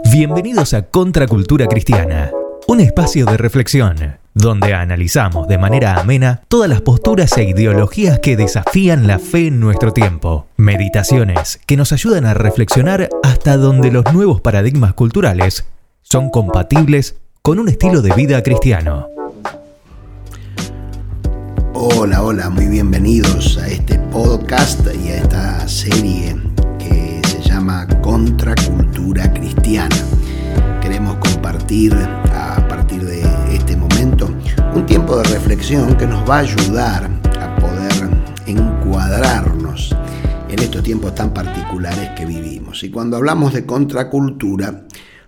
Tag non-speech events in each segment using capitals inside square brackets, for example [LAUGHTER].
Bienvenidos a Contracultura Cristiana, un espacio de reflexión donde analizamos de manera amena todas las posturas e ideologías que desafían la fe en nuestro tiempo. Meditaciones que nos ayudan a reflexionar hasta donde los nuevos paradigmas culturales son compatibles con un estilo de vida cristiano. Hola, hola, muy bienvenidos a este podcast y a esta serie llama Contracultura Cristiana. Queremos compartir a partir de este momento un tiempo de reflexión que nos va a ayudar a poder encuadrarnos en estos tiempos tan particulares que vivimos. Y cuando hablamos de contracultura,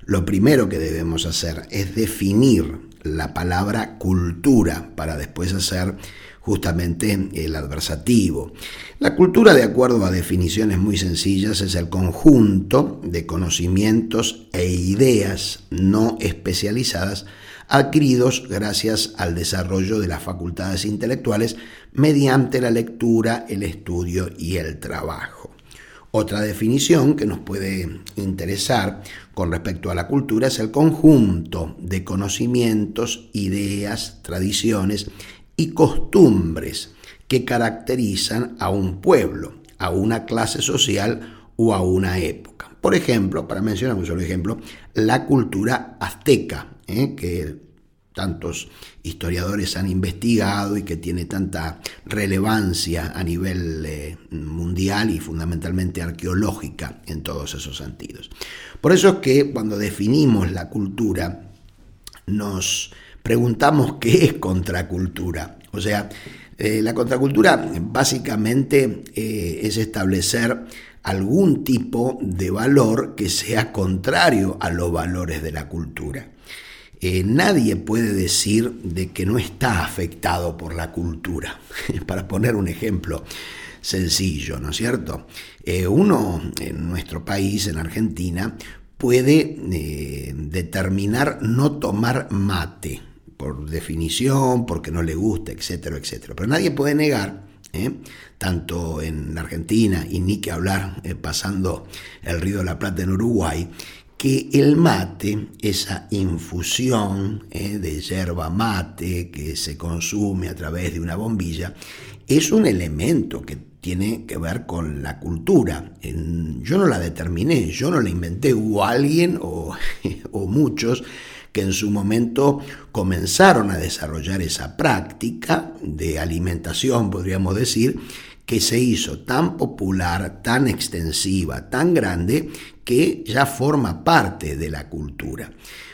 lo primero que debemos hacer es definir la palabra cultura para después hacer justamente el adversativo. La cultura, de acuerdo a definiciones muy sencillas, es el conjunto de conocimientos e ideas no especializadas adquiridos gracias al desarrollo de las facultades intelectuales mediante la lectura, el estudio y el trabajo. Otra definición que nos puede interesar con respecto a la cultura es el conjunto de conocimientos, ideas, tradiciones y costumbres que caracterizan a un pueblo, a una clase social o a una época. Por ejemplo, para mencionar un solo ejemplo, la cultura azteca, ¿eh? que tantos historiadores han investigado y que tiene tanta relevancia a nivel eh, mundial y fundamentalmente arqueológica en todos esos sentidos. Por eso es que cuando definimos la cultura nos preguntamos qué es contracultura. O sea, eh, la contracultura básicamente eh, es establecer algún tipo de valor que sea contrario a los valores de la cultura. Eh, nadie puede decir de que no está afectado por la cultura. [LAUGHS] Para poner un ejemplo sencillo, ¿no es cierto? uno en nuestro país, en Argentina, puede determinar no tomar mate por definición, porque no le gusta, etcétera, etcétera. Pero nadie puede negar, ¿eh? tanto en Argentina y ni que hablar eh, pasando el río de la Plata en Uruguay, que el mate, esa infusión ¿eh? de yerba mate que se consume a través de una bombilla, es un elemento que tiene que ver con la cultura. yo no la determiné, yo no la inventé, hubo alguien o, [LAUGHS] o muchos que en su momento comenzaron a desarrollar esa práctica de alimentación, podríamos decir, que se hizo tan popular, tan extensiva, tan grande, que ya forma parte de la cultura.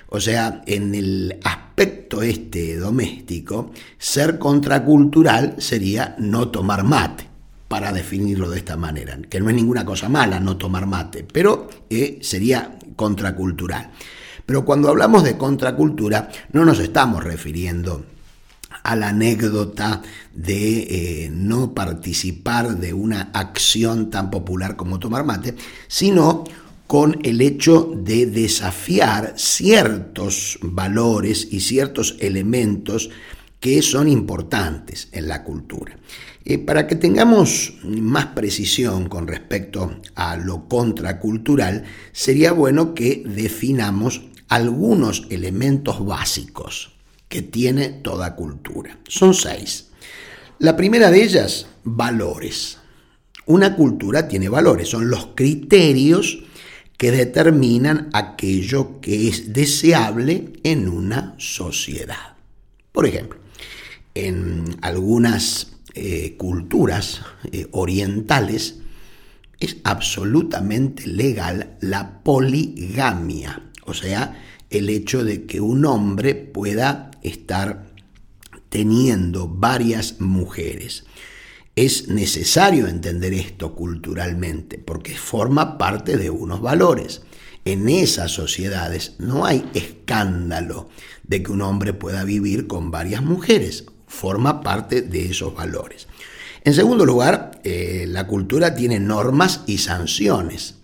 O sea, en el aspecto este doméstico, ser contracultural sería no tomar mate, para definirlo de esta manera, que no es ninguna cosa mala no tomar mate, pero eh, sería contracultural. Pero cuando hablamos de contracultura, no nos estamos refiriendo a la anécdota de eh, no participar de una acción tan popular como tomar mate, sino con el hecho de desafiar ciertos valores y ciertos elementos que son importantes en la cultura. Eh, para que tengamos más precisión con respecto a lo contracultural, sería bueno que definamos algunos elementos básicos que tiene toda cultura. Son seis. La primera de ellas, valores. Una cultura tiene valores, son los criterios que determinan aquello que es deseable en una sociedad. Por ejemplo, en algunas eh, culturas eh, orientales es absolutamente legal la poligamia o sea, el hecho de que un hombre pueda estar teniendo varias mujeres. Es necesario entender esto culturalmente porque forma parte de unos valores. En esas sociedades no hay escándalo de que un hombre pueda vivir con varias mujeres. Forma parte de esos valores. En segundo lugar, eh, la cultura tiene normas y sanciones.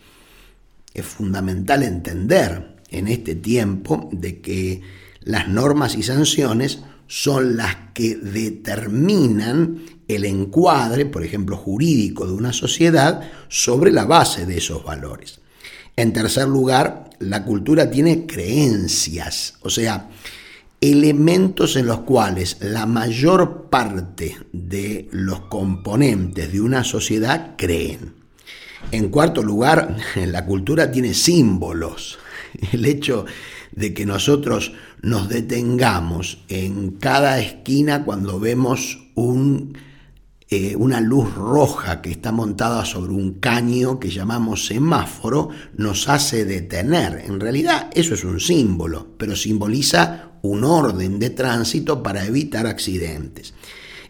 Es fundamental entender en este tiempo de que las normas y sanciones son las que determinan el encuadre, por ejemplo, jurídico de una sociedad sobre la base de esos valores. En tercer lugar, la cultura tiene creencias, o sea, elementos en los cuales la mayor parte de los componentes de una sociedad creen. En cuarto lugar, [LAUGHS] la cultura tiene símbolos. [LAUGHS] El hecho de que nosotros nos detengamos en cada esquina cuando vemos un eh, una luz roja que está montada sobre un caño que llamamos semáforo nos hace detener. En realidad eso es un símbolo, pero simboliza un orden de tránsito para evitar accidentes.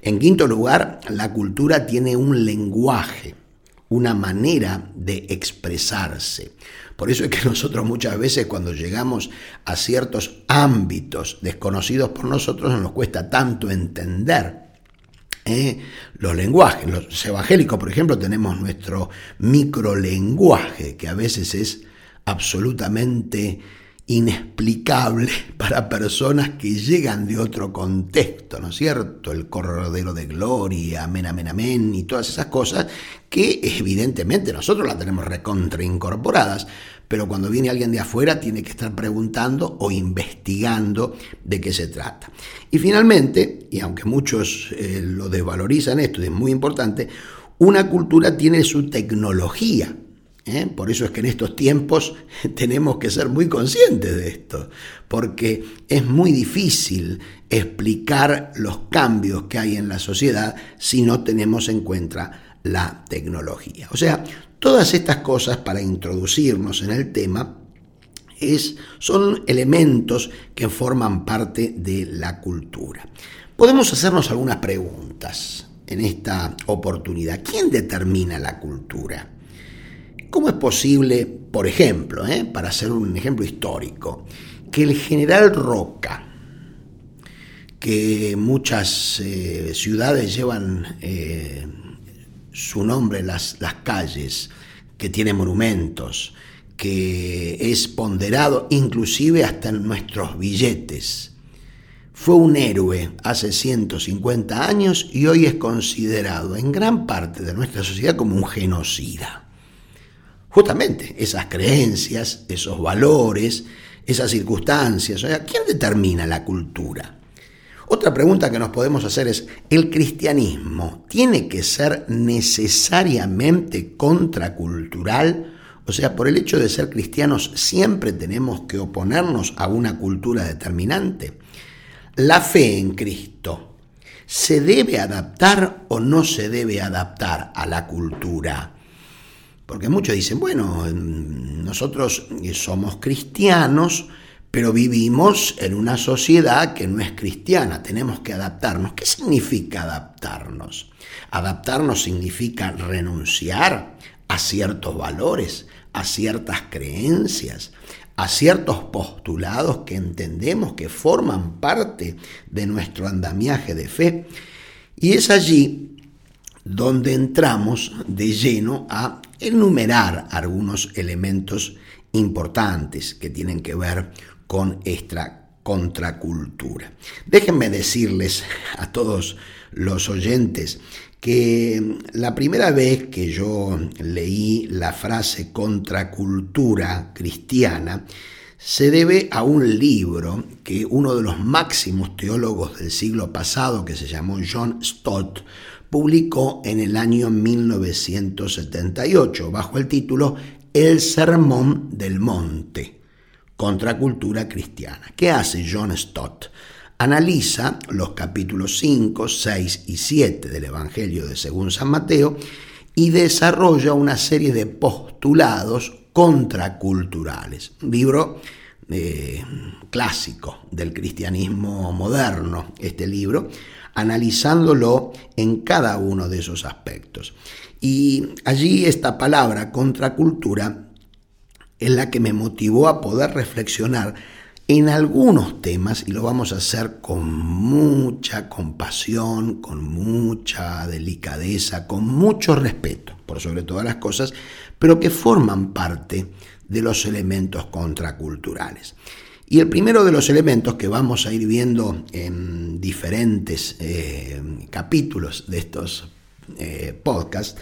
En quinto lugar, la cultura tiene un lenguaje, una manera de expresarse. Por eso es que [LAUGHS] nosotros muchas veces cuando llegamos a ciertos ámbitos desconocidos por nosotros nos cuesta tanto entender ¿eh? los lenguajes. Los evangélicos, por ejemplo, tenemos nuestro microlenguaje, que a veces es absolutamente inexplicable para personas que llegan de otro contexto, ¿no es cierto? El cordero de gloria, amén, amén, amén, y todas esas cosas que evidentemente nosotros las tenemos recontraincorporadas, pero cuando viene alguien de afuera tiene que estar preguntando o investigando de qué se trata. Y finalmente, y aunque muchos eh, lo desvalorizan esto, es muy importante, una cultura tiene su tecnología. ¿Eh? Por eso es que en estos tiempos [LAUGHS] tenemos que ser muy conscientes de esto, porque es muy difícil explicar los cambios que hay en la sociedad si no tenemos en cuenta la tecnología. O sea, Todas estas cosas para introducirnos en el tema es, son elementos que forman parte de la cultura. Podemos hacernos algunas preguntas en esta oportunidad. ¿Quién determina la cultura? ¿Cómo es posible, por ejemplo, eh, para hacer un ejemplo histórico, que el general Roca, que muchas eh, ciudades llevan eh, su nombre las, las calles, que tiene monumentos, que es ponderado inclusive hasta en nuestros billetes. Fue un héroe hace 150 años y hoy es considerado en gran parte de nuestra sociedad como un genocida. Justamente esas creencias, esos valores, esas circunstancias, o sea, ¿quién determina la cultura? Otra pregunta que nos podemos hacer es, ¿el cristianismo tiene que ser necesariamente contracultural? O sea, por el hecho de ser cristianos siempre tenemos que oponernos a una cultura determinante. La fe en Cristo, ¿se debe adaptar o no se debe adaptar a la cultura? Porque muchos dicen, bueno, nosotros somos cristianos, pero vivimos en una sociedad que no es cristiana, tenemos que adaptarnos. ¿Qué significa adaptarnos? Adaptarnos significa renunciar a ciertos valores, a ciertas creencias, a ciertos postulados que entendemos que forman parte de nuestro andamiaje de fe. Y es allí donde entramos de lleno a enumerar algunos elementos importantes que tienen que ver con esta contracultura. Déjenme decirles a todos los oyentes que la primera vez que yo leí la frase contracultura cristiana se debe a un libro que uno de los máximos teólogos del siglo pasado, que se llamó John Stott, publicó en el año 1978 bajo el título El Sermón del Monte contracultura cristiana. ¿Qué hace John Stott? Analiza los capítulos 5, 6 y 7 del Evangelio de según San Mateo y desarrolla una serie de postulados contraculturales. Un libro eh, clásico del cristianismo moderno, este libro, analizándolo en cada uno de esos aspectos. Y allí esta palabra contracultura es la que me motivó a poder reflexionar en algunos temas y lo vamos a hacer con mucha compasión, con mucha delicadeza, con mucho respeto, por sobre todas las cosas, pero que forman parte de los elementos contraculturales. Y el primero de los elementos que vamos a ir viendo en diferentes eh, capítulos de estos eh, podcasts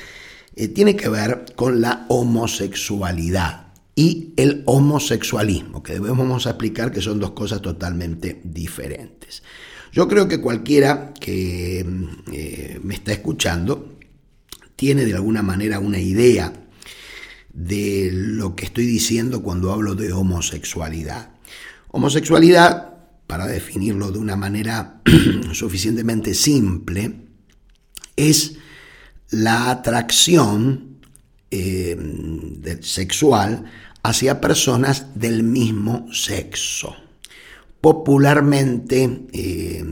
eh, tiene que ver con la homosexualidad y el homosexualismo, que debemos explicar que son dos cosas totalmente diferentes. Yo creo que cualquiera que me está escuchando tiene de alguna manera una idea de lo que estoy diciendo cuando hablo de homosexualidad. Homosexualidad, para definirlo de una manera [CLEARS THROAT] suficientemente simple, es la atracción eh, sexual hacia personas del mismo sexo. Popularmente, eh,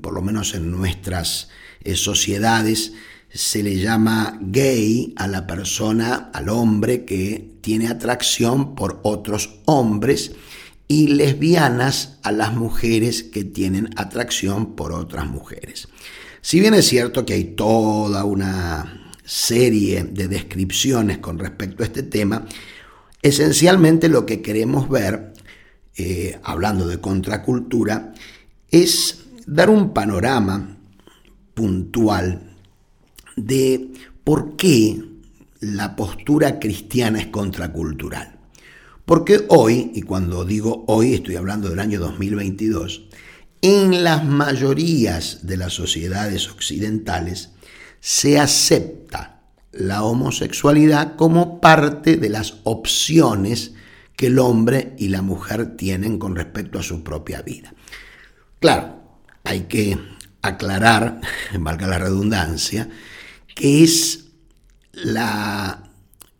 por lo menos en nuestras eh, sociedades, se le llama gay a la persona, al hombre que tiene atracción por otros hombres y lesbianas a las mujeres que tienen atracción por otras mujeres. Si bien es cierto que hay toda una serie de descripciones con respecto a este tema, esencialmente lo que queremos ver, eh, hablando de contracultura, es dar un panorama puntual de por qué la postura cristiana es contracultural. Porque hoy, y cuando digo hoy estoy hablando del año 2022, en las mayorías de las sociedades occidentales se acepta la homosexualidad como parte de las opciones que el hombre y la mujer tienen con respecto a su propia vida. Claro, hay que aclarar, [LAUGHS] valga la redundancia, que es la,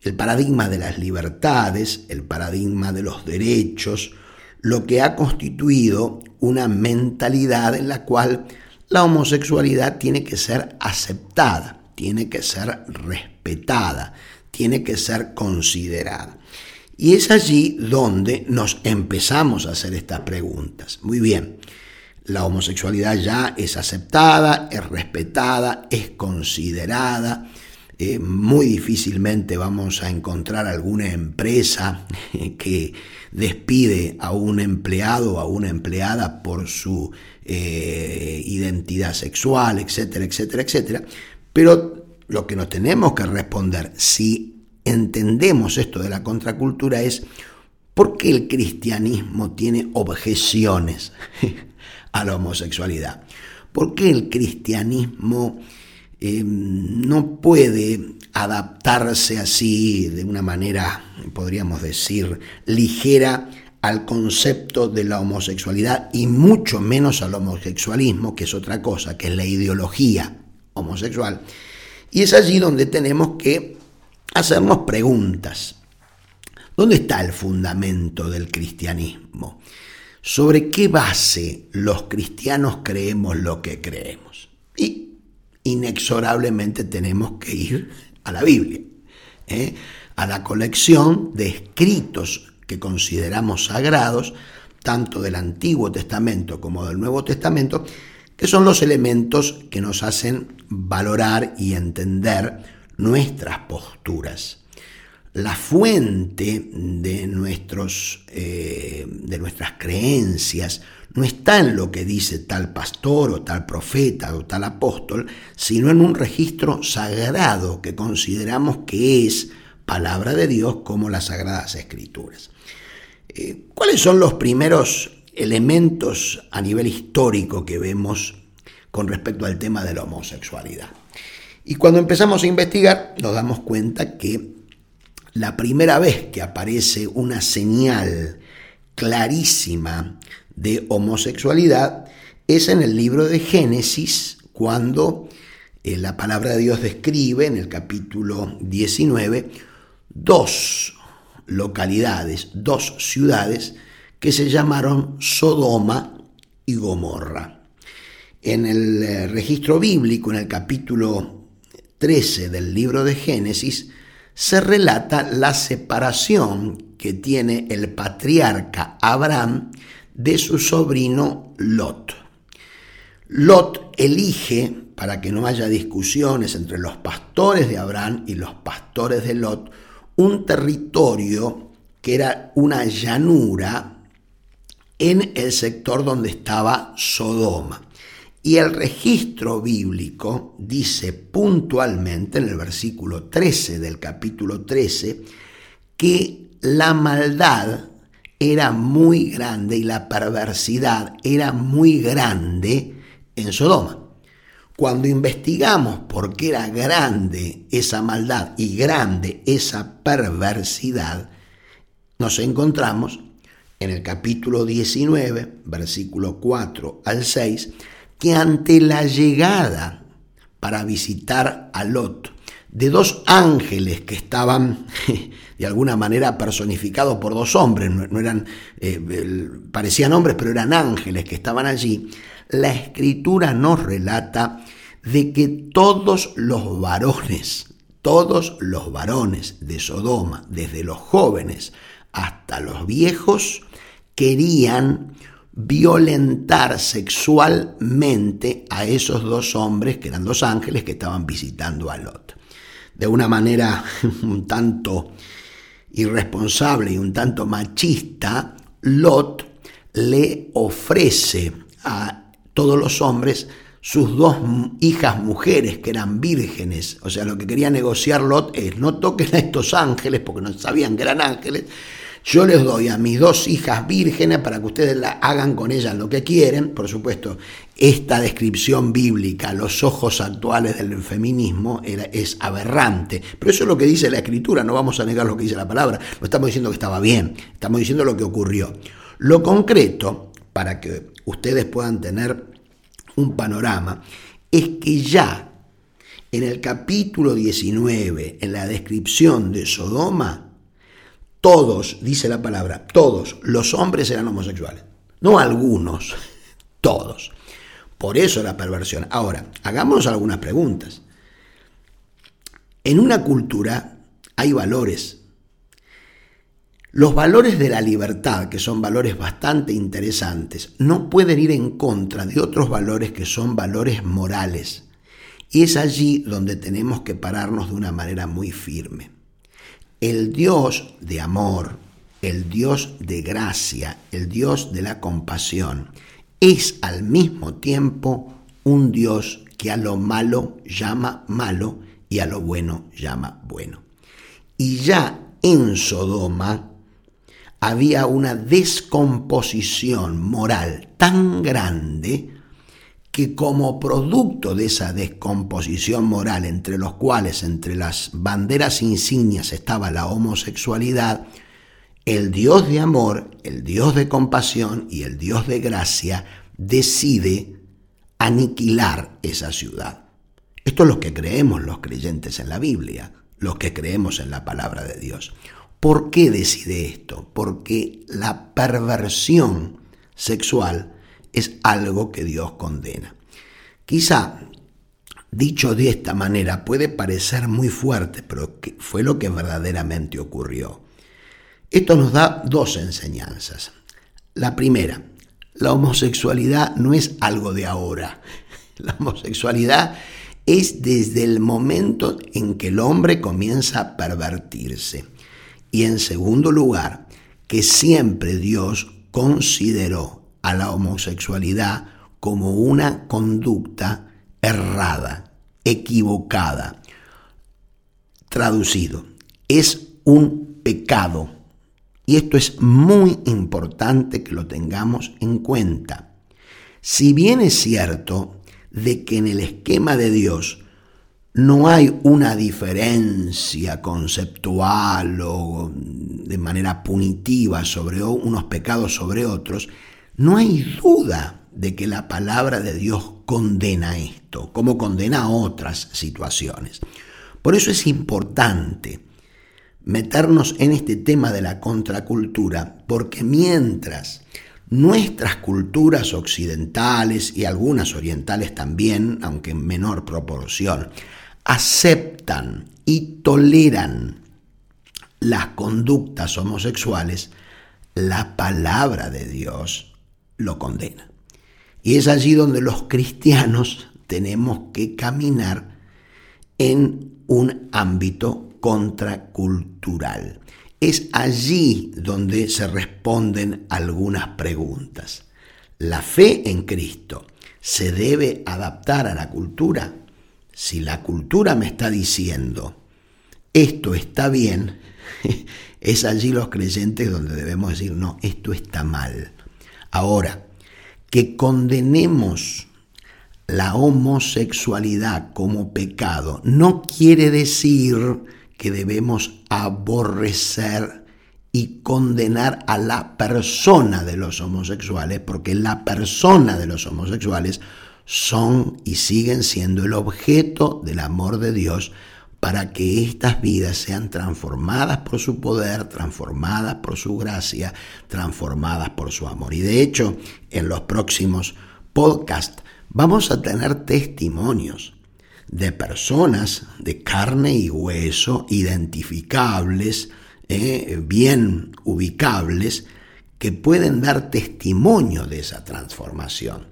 el paradigma de las libertades, el paradigma de los derechos, lo que ha constituido una mentalidad en la cual la homosexualidad tiene que ser aceptada, tiene que ser respetada, tiene que ser considerada. Y es allí donde nos empezamos a hacer estas preguntas. Muy bien, la homosexualidad ya es aceptada, es respetada, es considerada. Eh, muy difícilmente vamos a encontrar alguna empresa [LAUGHS] que despide a un empleado o a una empleada por su eh, identidad sexual, etcétera, etcétera, etcétera. Pero lo que nos tenemos que responder, si entendemos esto de la contracultura, es ¿por qué el cristianismo tiene objeciones [LAUGHS] a la homosexualidad? ¿Por qué el cristianismo eh, no puede adaptarse así de una manera, podríamos decir, ligera al concepto de la homosexualidad y mucho menos al homosexualismo, que es otra cosa, que es la ideología homosexual. Y es allí donde tenemos que hacernos preguntas. ¿Dónde está el fundamento del cristianismo? ¿Sobre qué base los cristianos creemos lo que creemos? Y inexorablemente tenemos que ir a la Biblia, ¿eh? a la colección de escritos que consideramos sagrados, tanto del Antiguo Testamento como del Nuevo Testamento, que son los elementos que nos hacen valorar y entender nuestras posturas. La fuente de, nuestros, eh, de nuestras creencias no está en lo que dice tal pastor o tal profeta o tal apóstol, sino en un registro sagrado que consideramos que es palabra de Dios como las sagradas escrituras. Eh, ¿Cuáles son los primeros elementos a nivel histórico que vemos con respecto al tema de la homosexualidad? Y cuando empezamos a investigar nos damos cuenta que la primera vez que aparece una señal clarísima de homosexualidad es en el libro de Génesis, cuando eh, la palabra de Dios describe en el capítulo 19 dos localidades, dos ciudades que se llamaron Sodoma y Gomorra. En el eh, registro bíblico, en el capítulo 13 del libro de Génesis, se relata la separación que tiene el patriarca Abraham de su sobrino Lot. Lot elige, para que no haya discusiones entre los pastores de Abraham y los pastores de Lot, un territorio que era una llanura en el sector donde estaba Sodoma. Y el registro bíblico dice puntualmente en el versículo 13 del capítulo 13 que la maldad era muy grande y la perversidad era muy grande en Sodoma. Cuando investigamos por qué era grande esa maldad y grande esa perversidad, nos encontramos en el capítulo 19, versículo 4 al 6, que ante la llegada para visitar a Lot de dos ángeles que estaban [LAUGHS] de alguna manera personificados por dos hombres, no, eran, eh, parecían hombres, pero eran ángeles que estaban allí, la escritura nos relata de que todos los varones, todos los varones de Sodoma, desde los jóvenes hasta los viejos, querían violentar sexualmente a esos dos hombres, que eran dos ángeles que estaban visitando a Lot de una manera [LAUGHS] un tanto irresponsable y un tanto machista, Lot le ofrece a todos los hombres sus dos hijas mujeres que eran vírgenes. O sea, lo que quería negociar Lot es no toquen a estos ángeles porque no sabían que eran ángeles, yo les doy a mis dos hijas vírgenes para que ustedes hagan con ellas lo que quieren. Por supuesto, esta descripción bíblica, los ojos actuales del feminismo, es aberrante. Pero eso es lo que dice la escritura, no vamos a negar lo que dice la palabra. No estamos diciendo que estaba bien, estamos diciendo lo que ocurrió. Lo concreto, para que ustedes puedan tener un panorama, es que ya en el capítulo 19, en la descripción de Sodoma, todos, dice la palabra, todos los hombres eran homosexuales. No algunos, todos. Por eso la perversión. Ahora, hagámonos algunas preguntas. En una cultura hay valores. Los valores de la libertad, que son valores bastante interesantes, no pueden ir en contra de otros valores que son valores morales. Y es allí donde tenemos que pararnos de una manera muy firme. El Dios de amor, el Dios de gracia, el Dios de la compasión, es al mismo tiempo un Dios que a lo malo llama malo y a lo bueno llama bueno. Y ya en Sodoma había una descomposición moral tan grande que como producto de esa descomposición moral entre los cuales entre las banderas insignias estaba la homosexualidad, el Dios de amor, el Dios de compasión y el Dios de gracia decide aniquilar esa ciudad. Esto es lo que creemos los creyentes en la Biblia, los que creemos en la palabra de Dios. ¿Por qué decide esto? Porque la perversión sexual es algo que Dios condena. Quizá, dicho de esta manera, puede parecer muy fuerte, pero fue lo que verdaderamente ocurrió. Esto nos da dos enseñanzas. La primera, la homosexualidad no es algo de ahora. [LAUGHS] La homosexualidad es desde el momento en que el hombre comienza a pervertirse. Y en segundo lugar, que siempre Dios consideró a la homosexualidad como una conducta errada, equivocada. Traducido, es un pecado. Y esto es muy importante que lo tengamos en cuenta. Si bien es cierto de que en el esquema de Dios no hay una diferencia conceptual o de manera punitiva sobre unos pecados sobre otros, no hay duda de que la palabra de Dios condena esto, como condena otras situaciones. Por eso es importante meternos en este tema de la contracultura, porque mientras nuestras culturas occidentales y algunas orientales también, aunque en menor proporción, aceptan y toleran las conductas homosexuales, la palabra de Dios lo condena. Y es allí donde los cristianos tenemos que caminar en un ámbito contracultural. Es allí donde se responden algunas preguntas. ¿La fe en Cristo se debe adaptar a la cultura? Si la cultura me está diciendo, esto está bien, [LAUGHS] Es allí los creyentes donde debemos decir, no, esto está mal. Ahora, que condenemos la homosexualidad como pecado no quiere decir que debemos aborrecer y condenar a la persona de los homosexuales, porque la persona de los homosexuales son y siguen siendo el objeto del amor de Dios para que estas vidas sean transformadas por su poder, transformadas por su gracia, transformadas por su amor. Y de hecho, en los próximos podcasts vamos a tener testimonios de personas de carne y hueso, identificables, eh, bien ubicables, que pueden dar testimonio de esa transformación.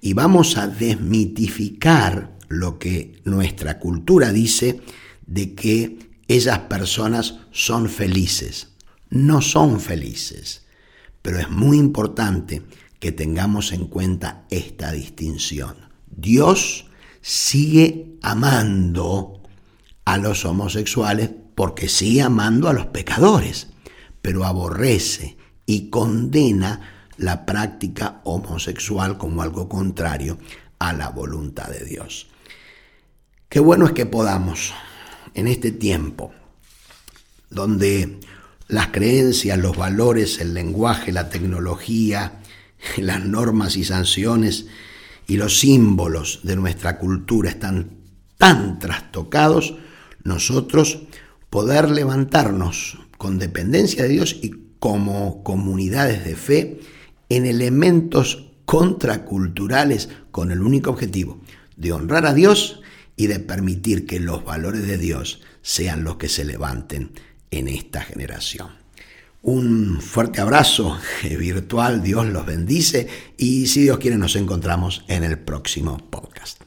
Y vamos a desmitificar lo que nuestra cultura dice de que esas personas son felices. No son felices, pero es muy importante que tengamos en cuenta esta distinción. Dios sigue amando a los homosexuales porque sigue amando a los pecadores, pero aborrece y condena la práctica homosexual como algo contrario a la voluntad de Dios. Qué bueno es que podamos en este tiempo, donde las creencias, los valores, el lenguaje, la tecnología, [LAUGHS] las normas y sanciones y los símbolos de nuestra cultura están tan trastocados, nosotros poder levantarnos con dependencia de Dios y como comunidades de fe en elementos contraculturales con el único objetivo de honrar a Dios y de permitir que los valores de Dios sean los que se levanten en esta generación. Un fuerte abrazo [LAUGHS] virtual, Dios los bendice y si Dios quiere nos encontramos en el próximo podcast.